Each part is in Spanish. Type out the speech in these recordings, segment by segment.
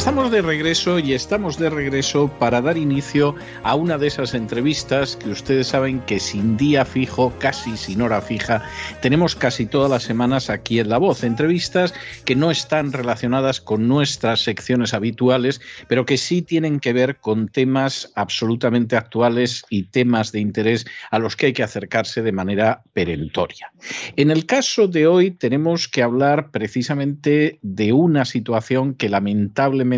Estamos de regreso y estamos de regreso para dar inicio a una de esas entrevistas que ustedes saben que sin día fijo, casi sin hora fija, tenemos casi todas las semanas aquí en La Voz. Entrevistas que no están relacionadas con nuestras secciones habituales, pero que sí tienen que ver con temas absolutamente actuales y temas de interés a los que hay que acercarse de manera perentoria. En el caso de hoy tenemos que hablar precisamente de una situación que lamentablemente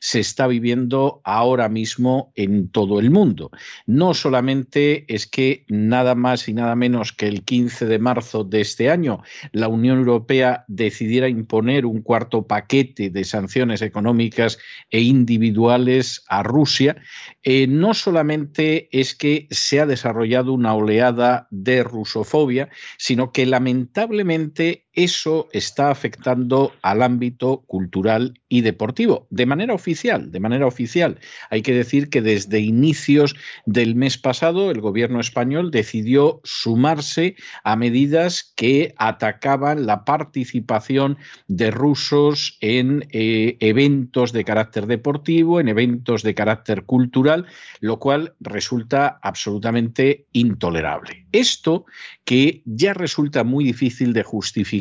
se está viviendo ahora mismo en todo el mundo. No solamente es que nada más y nada menos que el 15 de marzo de este año la Unión Europea decidiera imponer un cuarto paquete de sanciones económicas e individuales a Rusia, eh, no solamente es que se ha desarrollado una oleada de rusofobia, sino que lamentablemente eso está afectando al ámbito cultural y deportivo, de manera oficial, de manera oficial. Hay que decir que desde inicios del mes pasado el gobierno español decidió sumarse a medidas que atacaban la participación de rusos en eh, eventos de carácter deportivo, en eventos de carácter cultural, lo cual resulta absolutamente intolerable. Esto que ya resulta muy difícil de justificar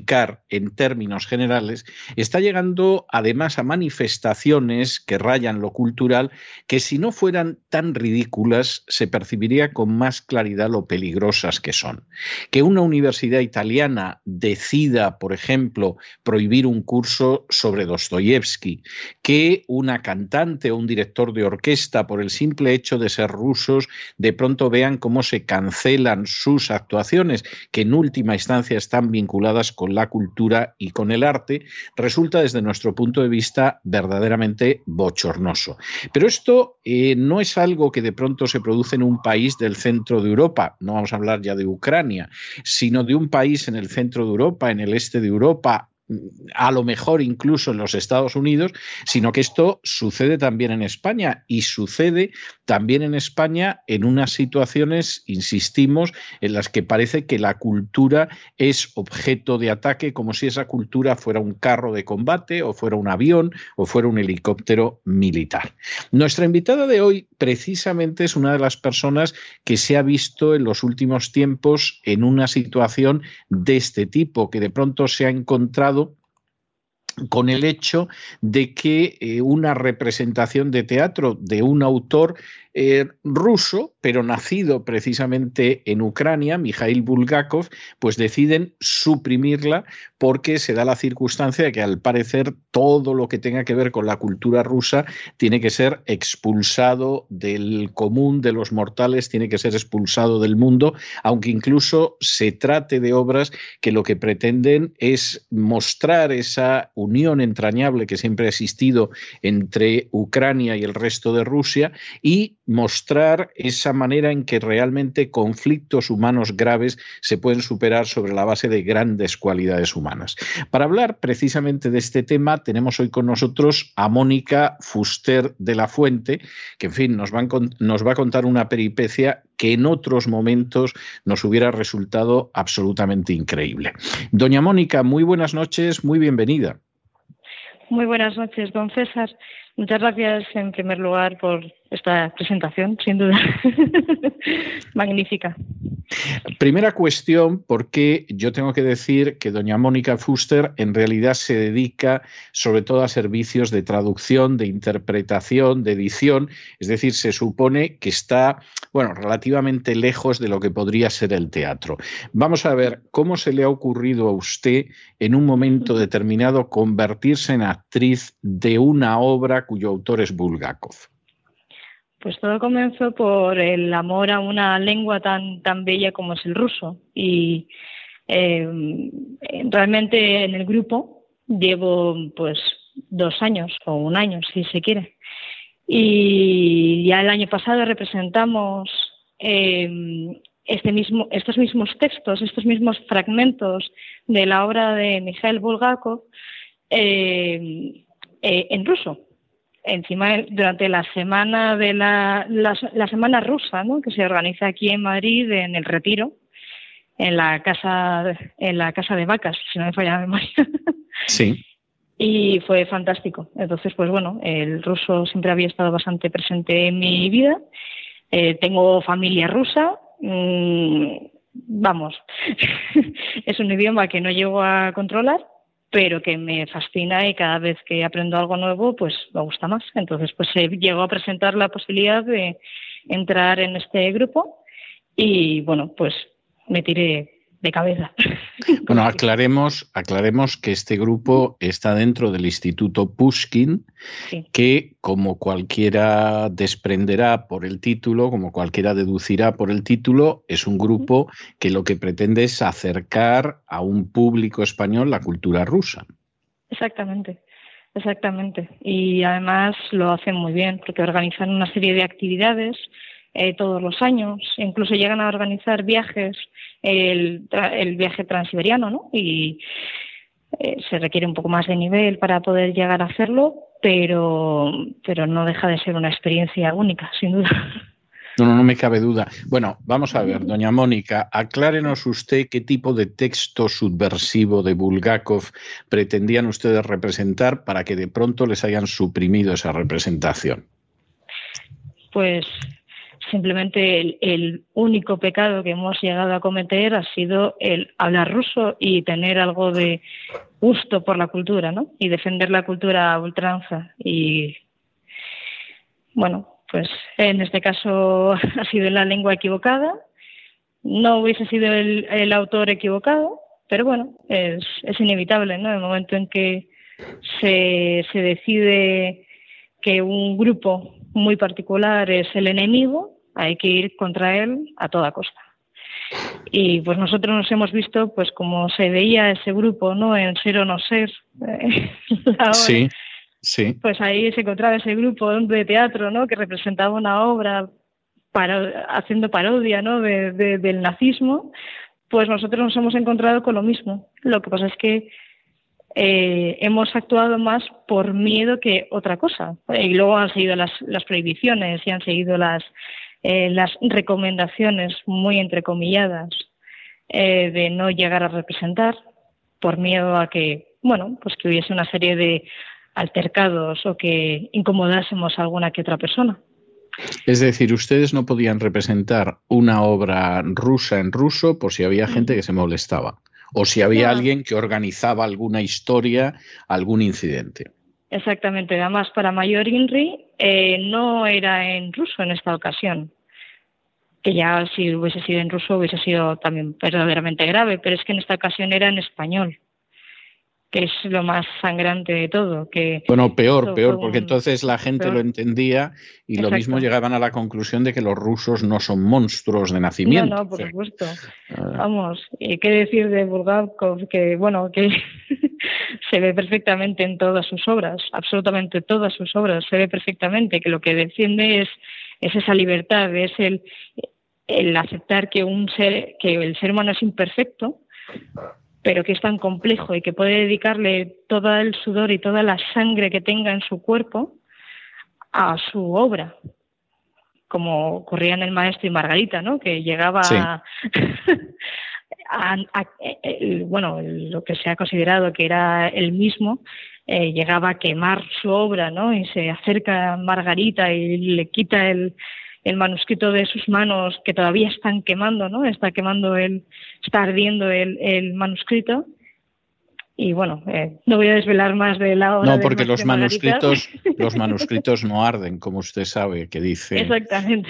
en términos generales, está llegando además a manifestaciones que rayan lo cultural que si no fueran tan ridículas se percibiría con más claridad lo peligrosas que son. Que una universidad italiana decida, por ejemplo, prohibir un curso sobre Dostoyevsky, que una cantante o un director de orquesta, por el simple hecho de ser rusos, de pronto vean cómo se cancelan sus actuaciones que en última instancia están vinculadas con la cultura y con el arte, resulta desde nuestro punto de vista verdaderamente bochornoso. Pero esto eh, no es algo que de pronto se produce en un país del centro de Europa, no vamos a hablar ya de Ucrania, sino de un país en el centro de Europa, en el este de Europa, a lo mejor incluso en los Estados Unidos, sino que esto sucede también en España y sucede también en España en unas situaciones, insistimos, en las que parece que la cultura es objeto de ataque como si esa cultura fuera un carro de combate o fuera un avión o fuera un helicóptero militar. Nuestra invitada de hoy precisamente es una de las personas que se ha visto en los últimos tiempos en una situación de este tipo, que de pronto se ha encontrado con el hecho de que eh, una representación de teatro de un autor eh, ruso, pero nacido precisamente en Ucrania, Mikhail Bulgakov, pues deciden suprimirla porque se da la circunstancia de que al parecer todo lo que tenga que ver con la cultura rusa tiene que ser expulsado del común de los mortales, tiene que ser expulsado del mundo, aunque incluso se trate de obras que lo que pretenden es mostrar esa unión entrañable que siempre ha existido entre Ucrania y el resto de Rusia y mostrar esa manera en que realmente conflictos humanos graves se pueden superar sobre la base de grandes cualidades humanas. Para hablar precisamente de este tema, tenemos hoy con nosotros a Mónica Fuster de la Fuente, que en fin nos va, a, contar una peripecia que en otros momentos nos hubiera resultado absolutamente increíble. Doña Mónica, muy buenas noches, muy bienvenida. Muy buenas noches, don César. Muchas gracias en primer lugar por esta presentación, sin duda. Magnífica. Primera cuestión, porque yo tengo que decir que doña Mónica Fuster en realidad se dedica sobre todo a servicios de traducción, de interpretación, de edición, es decir, se supone que está, bueno, relativamente lejos de lo que podría ser el teatro. Vamos a ver cómo se le ha ocurrido a usted en un momento determinado convertirse en actriz de una obra cuyo autor es Bulgakov. Pues todo comenzó por el amor a una lengua tan, tan bella como es el ruso. Y eh, realmente en el grupo llevo pues dos años o un año, si se quiere. Y ya el año pasado representamos em, este mismo, estos mismos textos, estos mismos fragmentos de la obra de Mikhail Bulgakov eh, en ruso. Encima, durante la semana de la, la, semana rusa, ¿no? que se organiza aquí en Madrid en el Retiro, en la casa, en la casa de vacas, si no me falla la memoria. Sí. y fue fantástico. Entonces, pues bueno, el ruso siempre había estado bastante presente en mi vida. Eh, tengo familia rusa. Mm, vamos, es un idioma que no llego a controlar, pero que me fascina y cada vez que aprendo algo nuevo, pues me gusta más. Entonces, pues se llegó a presentar la posibilidad de entrar en este grupo y bueno, pues me tiré de cabeza. Bueno, aclaremos, aclaremos que este grupo está dentro del Instituto Pushkin, que como cualquiera desprenderá por el título, como cualquiera deducirá por el título, es un grupo que lo que pretende es acercar a un público español la cultura rusa. Exactamente. Exactamente. Y además lo hacen muy bien porque organizan una serie de actividades eh, todos los años, incluso llegan a organizar viajes, el, el viaje transiberiano, ¿no? Y eh, se requiere un poco más de nivel para poder llegar a hacerlo, pero, pero no deja de ser una experiencia única, sin duda. No, no, no me cabe duda. Bueno, vamos a ver, doña Mónica, aclárenos usted qué tipo de texto subversivo de Bulgakov pretendían ustedes representar para que de pronto les hayan suprimido esa representación. Pues Simplemente el, único pecado que hemos llegado a cometer ha sido el hablar ruso y tener algo de gusto por la cultura, ¿no? Y defender la cultura a ultranza. Y bueno, pues en este caso ha sido la lengua equivocada. No hubiese sido el, autor equivocado, pero bueno, es, es inevitable, ¿no? El momento en que se, se decide que un grupo muy particular es el enemigo, hay que ir contra él a toda costa. Y pues nosotros nos hemos visto, pues como se veía ese grupo, ¿no? En Ser o No Ser. sí, sí. Pues ahí se encontraba ese grupo de teatro, ¿no? Que representaba una obra para, haciendo parodia, ¿no? del nazismo. Pues nosotros nos hemos encontrado con lo mismo. Lo que pasa es que eh, hemos actuado más por miedo que otra cosa. Y luego han seguido las, las prohibiciones y han seguido las, eh, las recomendaciones muy entrecomilladas eh, de no llegar a representar por miedo a que, bueno, pues que hubiese una serie de altercados o que incomodásemos a alguna que otra persona. Es decir, ustedes no podían representar una obra rusa en ruso por si había gente que se molestaba o si había alguien que organizaba alguna historia, algún incidente. Exactamente, además para Mayor Inri eh, no era en ruso en esta ocasión, que ya si hubiese sido en ruso hubiese sido también verdaderamente grave, pero es que en esta ocasión era en español que es lo más sangrante de todo. Que bueno, peor, peor, porque entonces la gente lo entendía y lo mismo llegaban a la conclusión de que los rusos no son monstruos de nacimiento. No, no, por supuesto. Ah. Vamos, y qué decir de Bulgakov, que bueno, que se ve perfectamente en todas sus obras, absolutamente todas sus obras, se ve perfectamente que lo que defiende es, es esa libertad, es el, el aceptar que un ser, que el ser humano es imperfecto pero que es tan complejo y que puede dedicarle todo el sudor y toda la sangre que tenga en su cuerpo a su obra, como ocurría en El Maestro y Margarita, ¿no? Que llegaba a, bueno, lo que se ha considerado que era el mismo, eh, llegaba a quemar su obra, ¿no? Y se acerca a Margarita y le quita el, el manuscrito de sus manos que todavía están quemando, ¿no? Está quemando el, está ardiendo el, el manuscrito. Y bueno, eh, no voy a desvelar más de la obra. No, porque los manuscritos, los manuscritos no arden, como usted sabe, que dice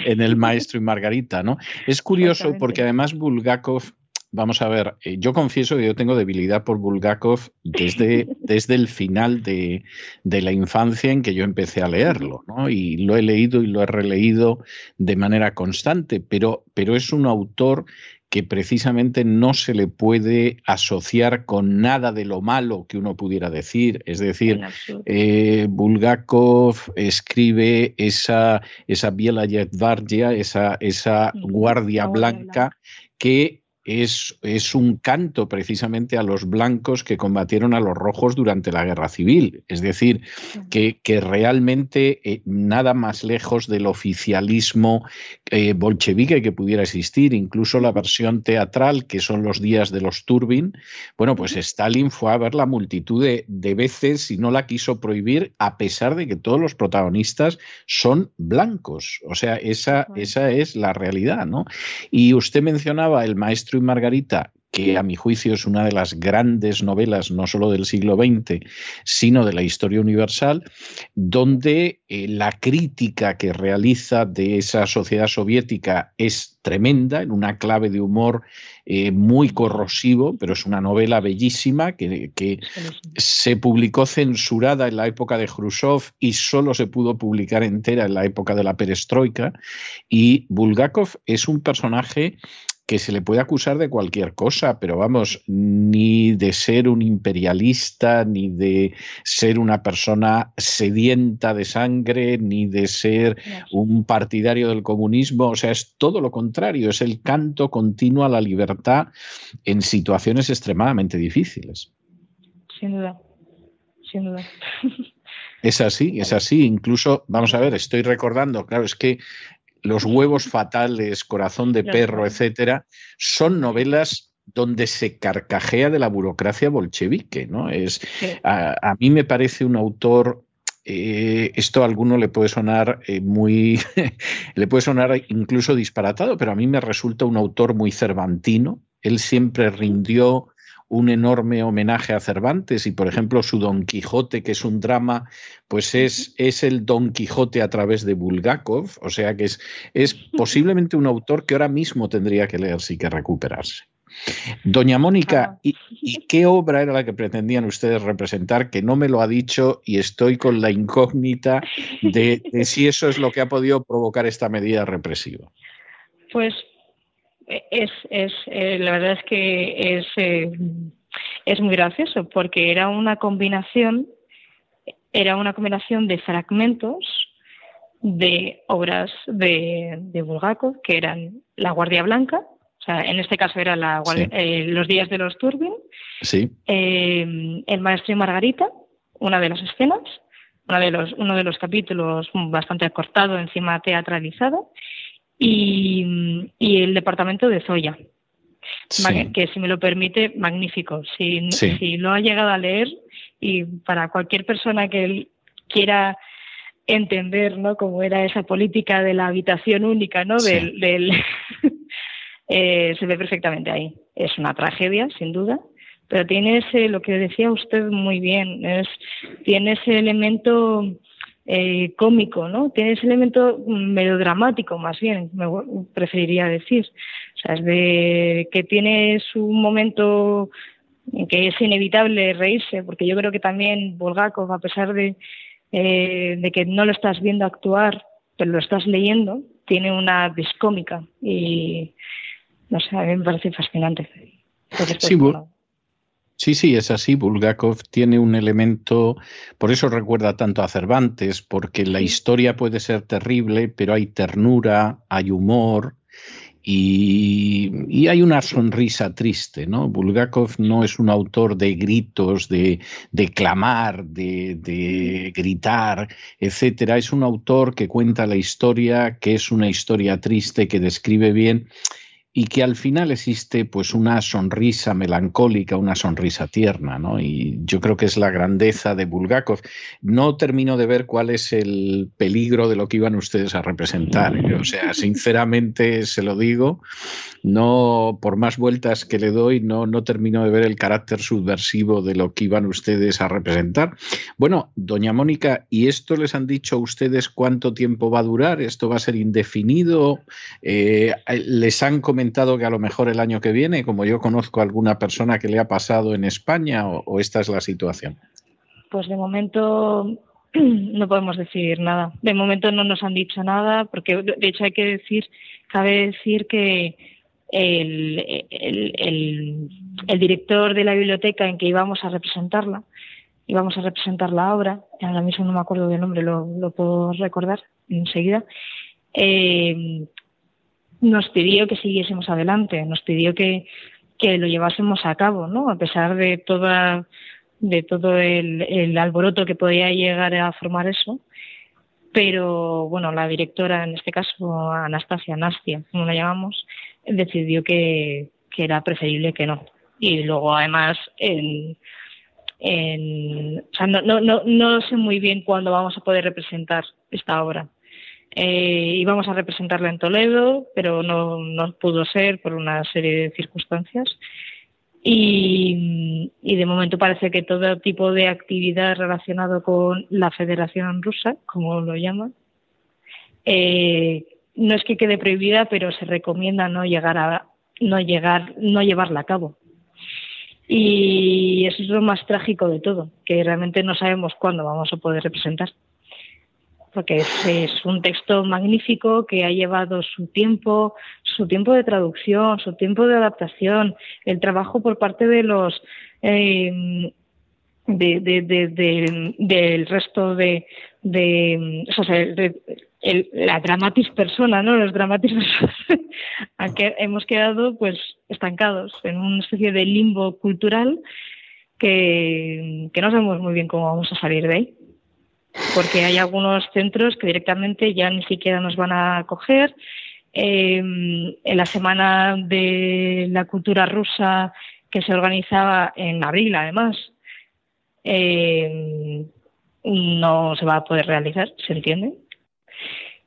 en el Maestro y Margarita, ¿no? Es curioso porque además Bulgakov Vamos a ver, eh, yo confieso que yo tengo debilidad por Bulgakov desde, desde el final de, de, la infancia en que yo empecé a leerlo, ¿no? Y lo he leído y lo he releído de manera constante, pero, pero es un autor que precisamente no se le puede asociar con nada de lo malo que uno pudiera decir. Es decir, eh, Bulgakov escribe esa, esa Biela esa, esa guardia blanca que es, es, un canto precisamente a los blancos que combatieron a los rojos durante la guerra civil. Es decir, que, que realmente eh, nada más lejos del oficialismo eh, bolchevique que pudiera existir, incluso la versión teatral, que son los días de los Turbin, bueno, pues Stalin fue a ver la multitud de, de veces y no la quiso prohibir, a pesar de que todos los protagonistas son blancos. O sea, esa, esa es la realidad, ¿no? Y usted mencionaba el maestro Margarita, que a mi juicio es una de las grandes novelas, no solo del siglo XX, sino de la historia universal, donde eh, la crítica que realiza de esa sociedad soviética es tremenda, en una clave de humor eh, muy corrosivo, pero es una novela bellísima que, que se publicó censurada en la época de Khrushchev y solo se pudo publicar entera en la época de la perestroika. Y Bulgakov es un personaje que se le puede acusar de cualquier cosa, pero vamos, ni de ser un imperialista, ni de ser una persona sedienta de sangre, ni de ser un partidario del comunismo, o sea, es todo lo contrario, es el canto continuo a la libertad en situaciones extremadamente difíciles. Sin duda, sin duda. Es así, es así. Incluso, vamos a ver, estoy recordando, claro, es que los huevos fatales, Corazón de perro, etcétera, son novelas donde se carcajea de la burocracia bolchevique, ¿no? Es, a, mí me parece un autor eh, esto a alguno le puede sonar eh, muy, le puede sonar incluso disparatado, pero a mí me resulta un autor muy cervantino. Él siempre rindió un enorme homenaje a Cervantes y, por ejemplo, su Don Quijote, que es un drama, pues es, es el Don Quijote a través de Bulgakov, o sea que es, es posiblemente un autor que ahora mismo tendría que leerse y que recuperarse. Doña Mónica, ¿y, qué obra era la que pretendían ustedes representar? Que no me lo ha dicho y estoy con la incógnita de, de si eso es lo que ha podido provocar esta medida represiva. Pues es, es eh, la verdad es que es, eh, es muy gracioso porque era una combinación, era una combinación de fragmentos de obras de, de Bulgakov, que eran La Guardia Blanca, o sea, en este caso era la, eh, Los días de los Turbin, sí. El Maestro y Margarita, una de las escenas, uno de los, uno de los capítulos bastante acortado, encima teatralizado, y, el departamento de Zoya. Que si me lo permite, magnífico. Si, si lo ha llegado a leer y para cualquier persona que quiera entender ¿no? cómo era esa política de la habitación única, ¿no? Del, eh, se ve perfectamente ahí. Es una tragedia, sin duda, pero tiene ese, lo que decía usted muy bien, es, tiene ese elemento eh, cómico, ¿no? Tiene ese elemento melodramático, más bien, me preferiría decir. O sea, es de que tiene su momento en que es inevitable reírse, porque yo creo que también Bulgakov, a pesar de, eh, de que no lo estás viendo actuar, pero lo estás leyendo, tiene una discómica y no sé, a mí me parece fascinante. Sí, Sí, sí, es así. Bulgakov tiene un elemento, por eso recuerda tanto a Cervantes, porque la historia puede ser terrible, pero hay ternura, hay humor y, hay una sonrisa triste, ¿no? Bulgakov no es un autor de gritos, de, de clamar, de, de gritar, etcétera. Es un autor que cuenta la historia, que es una historia triste, que describe bien y que al final existe pues una sonrisa melancólica, una sonrisa tierna, ¿no? Y yo creo que es la grandeza de Bulgakov. No termino de ver cuál es el peligro de lo que iban ustedes a representar. ¿eh? O sea, sinceramente se lo digo, no por más vueltas que le doy, no, no termino de ver el carácter subversivo de lo que iban ustedes a representar. Bueno, doña Mónica, ¿y esto les han dicho a ustedes cuánto tiempo va a durar? ¿Esto va a ser indefinido? Eh, ¿Les han comentado que a lo mejor el año que viene, como yo conozco a alguna persona que le ha pasado en España o, esta es la situación? Pues de momento no podemos decir nada. De momento no nos han dicho nada, porque de hecho hay que decir, cabe decir que el, director de la biblioteca en que íbamos a representarla, íbamos a representar la obra, ahora mismo no me acuerdo del nombre, lo, lo puedo recordar enseguida, eh, nos pidió que siguiésemos adelante, nos pidió que, que lo llevásemos a cabo, ¿no? A pesar de toda de todo el, el alboroto que podía llegar a formar eso, pero bueno, la directora, en este caso Anastasia, Nastia, como la llamamos, decidió que, que era preferible que no. Y luego, además, en, o sea, no, no, no, no sé muy bien cuándo vamos a poder representar esta obra. Eh, íbamos a representarla en Toledo, pero no, no pudo ser por una serie de circunstancias. Y, de momento parece que todo tipo de actividad relacionado con la Federación Rusa, como lo llaman, eh, no es que quede prohibida, pero se recomienda no llegar a no llevarla a cabo. Y eso es lo más trágico de todo, que realmente no sabemos cuándo vamos a poder representar porque es, un texto magnífico que ha llevado su tiempo, su tiempo de traducción, su tiempo de adaptación, el trabajo por parte de los eh, de, del resto de, de o sea, la dramatis persona, ¿no? Los dramatis personas, hemos quedado pues estancados en una especie de limbo cultural que, que no sabemos muy bien cómo vamos a salir de ahí porque hay algunos centros que directamente ya ni siquiera nos van a acoger. Eh, en la semana de la cultura rusa que se organizaba en abril, además, eh, no se va a poder realizar, ¿se entiende?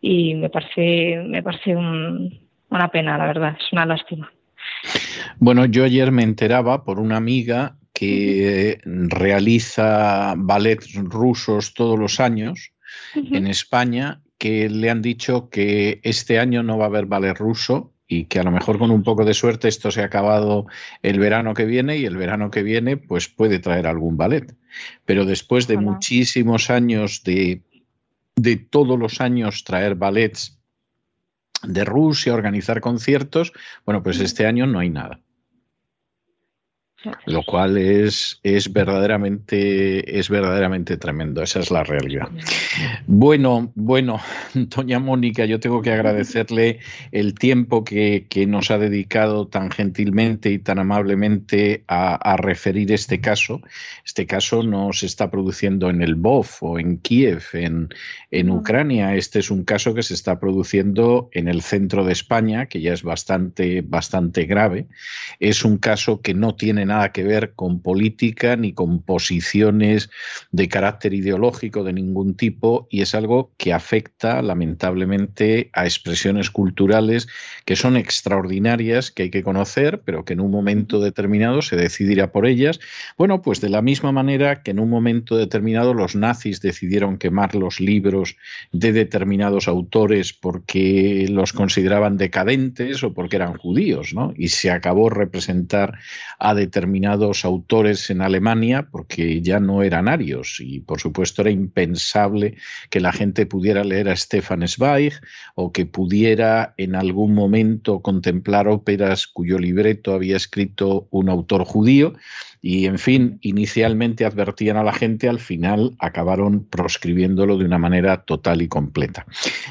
Y me parece, me parece una pena, la verdad, es una lástima. Bueno, yo ayer me enteraba por una amiga que realiza ballets rusos todos los años en España, que le han dicho que este año no va a haber ballet ruso y que a lo mejor con un poco de suerte esto se ha acabado el verano que viene y el verano que viene pues puede traer algún ballet. Pero después de muchísimos años de, de todos los años traer ballets de Rusia, organizar conciertos, bueno, pues este año no hay nada. Lo cual es, es, verdaderamente, es verdaderamente tremendo, esa es la realidad. Bueno, bueno, doña Mónica, yo tengo que agradecerle el tiempo que, nos ha dedicado tan gentilmente y tan amablemente a, referir este caso. Este caso no se está produciendo en el BOF o en Kiev, en, en Ucrania. Este es un caso que se está produciendo en el centro de España, que ya es bastante, bastante grave. Es un caso que no tiene nada nada que ver con política ni con posiciones de carácter ideológico de ningún tipo y es algo que afecta lamentablemente a expresiones culturales que son extraordinarias, que hay que conocer, pero que en un momento determinado se decidirá por ellas. Bueno, pues de la misma manera que en un momento determinado los nazis decidieron quemar los libros de determinados autores porque los consideraban decadentes o porque eran judíos, ¿no? Y se acabó representar a determinados determinados autores en Alemania porque ya no eran arios y por supuesto era impensable que la gente pudiera leer a Stefan Zweig o que pudiera en algún momento contemplar óperas cuyo libreto había escrito un autor judío y, en fin, inicialmente advertían a la gente, al final acabaron proscribiéndolo de una manera total y completa.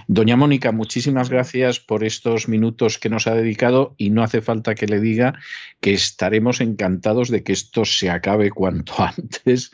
Doña Mónica, muchísimas gracias por estos minutos que nos ha dedicado y no hace falta que le diga que estaremos encantados de que esto se acabe cuanto antes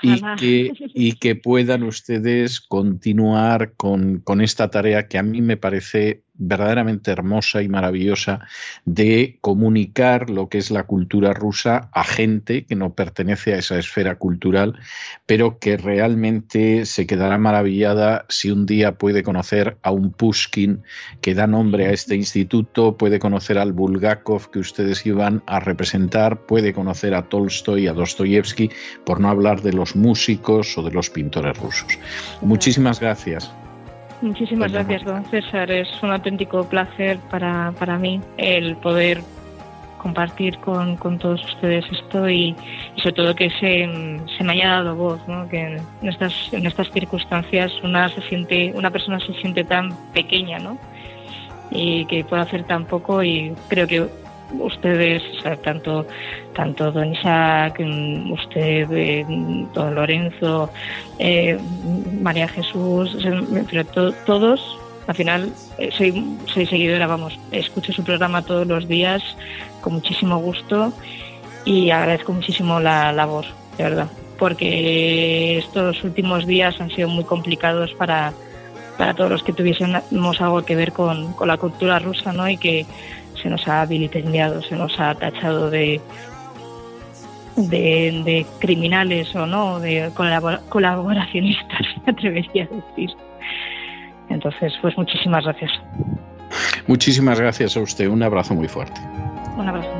y que, y que, puedan ustedes continuar con, con esta tarea que a mí me parece verdaderamente hermosa y maravillosa de comunicar lo que es la cultura rusa a gente que no pertenece a esa esfera cultural, pero que realmente se quedará maravillada si un día puede conocer a un Pushkin que da nombre a este instituto, puede conocer al Bulgakov que ustedes iban a representar, puede conocer a Tolstoy, a Dostoyevsky, por no hablar de los músicos o de los pintores rusos. Muchísimas gracias. Muchísimas gracias, don César. Es un auténtico placer para, para mí el poder compartir con, con todos ustedes esto y, sobre todo que se, se, me haya dado voz, ¿no? que en estas, en estas circunstancias una, se siente, una persona se siente tan pequeña ¿no? y que puede hacer tan poco y creo que ustedes, tanto, tanto don Isaac, mm, usted, eh, don Lorenzo, eh, María Jesús, pero todos, al final eh, soy, soy seguidora, vamos, escucho su programa todos los días con muchísimo gusto y agradezco muchísimo la labor, de verdad, porque estos últimos días han sido muy complicados para, para todos los que tuviésemos algo que ver con, con la cultura rusa, ¿no? Y que se nos ha vilipendiado, se nos ha tachado de, de, criminales o no, de colaboracionistas, me atrevería a decir. Entonces, pues muchísimas gracias. Muchísimas gracias a usted. Un abrazo muy fuerte. Un abrazo.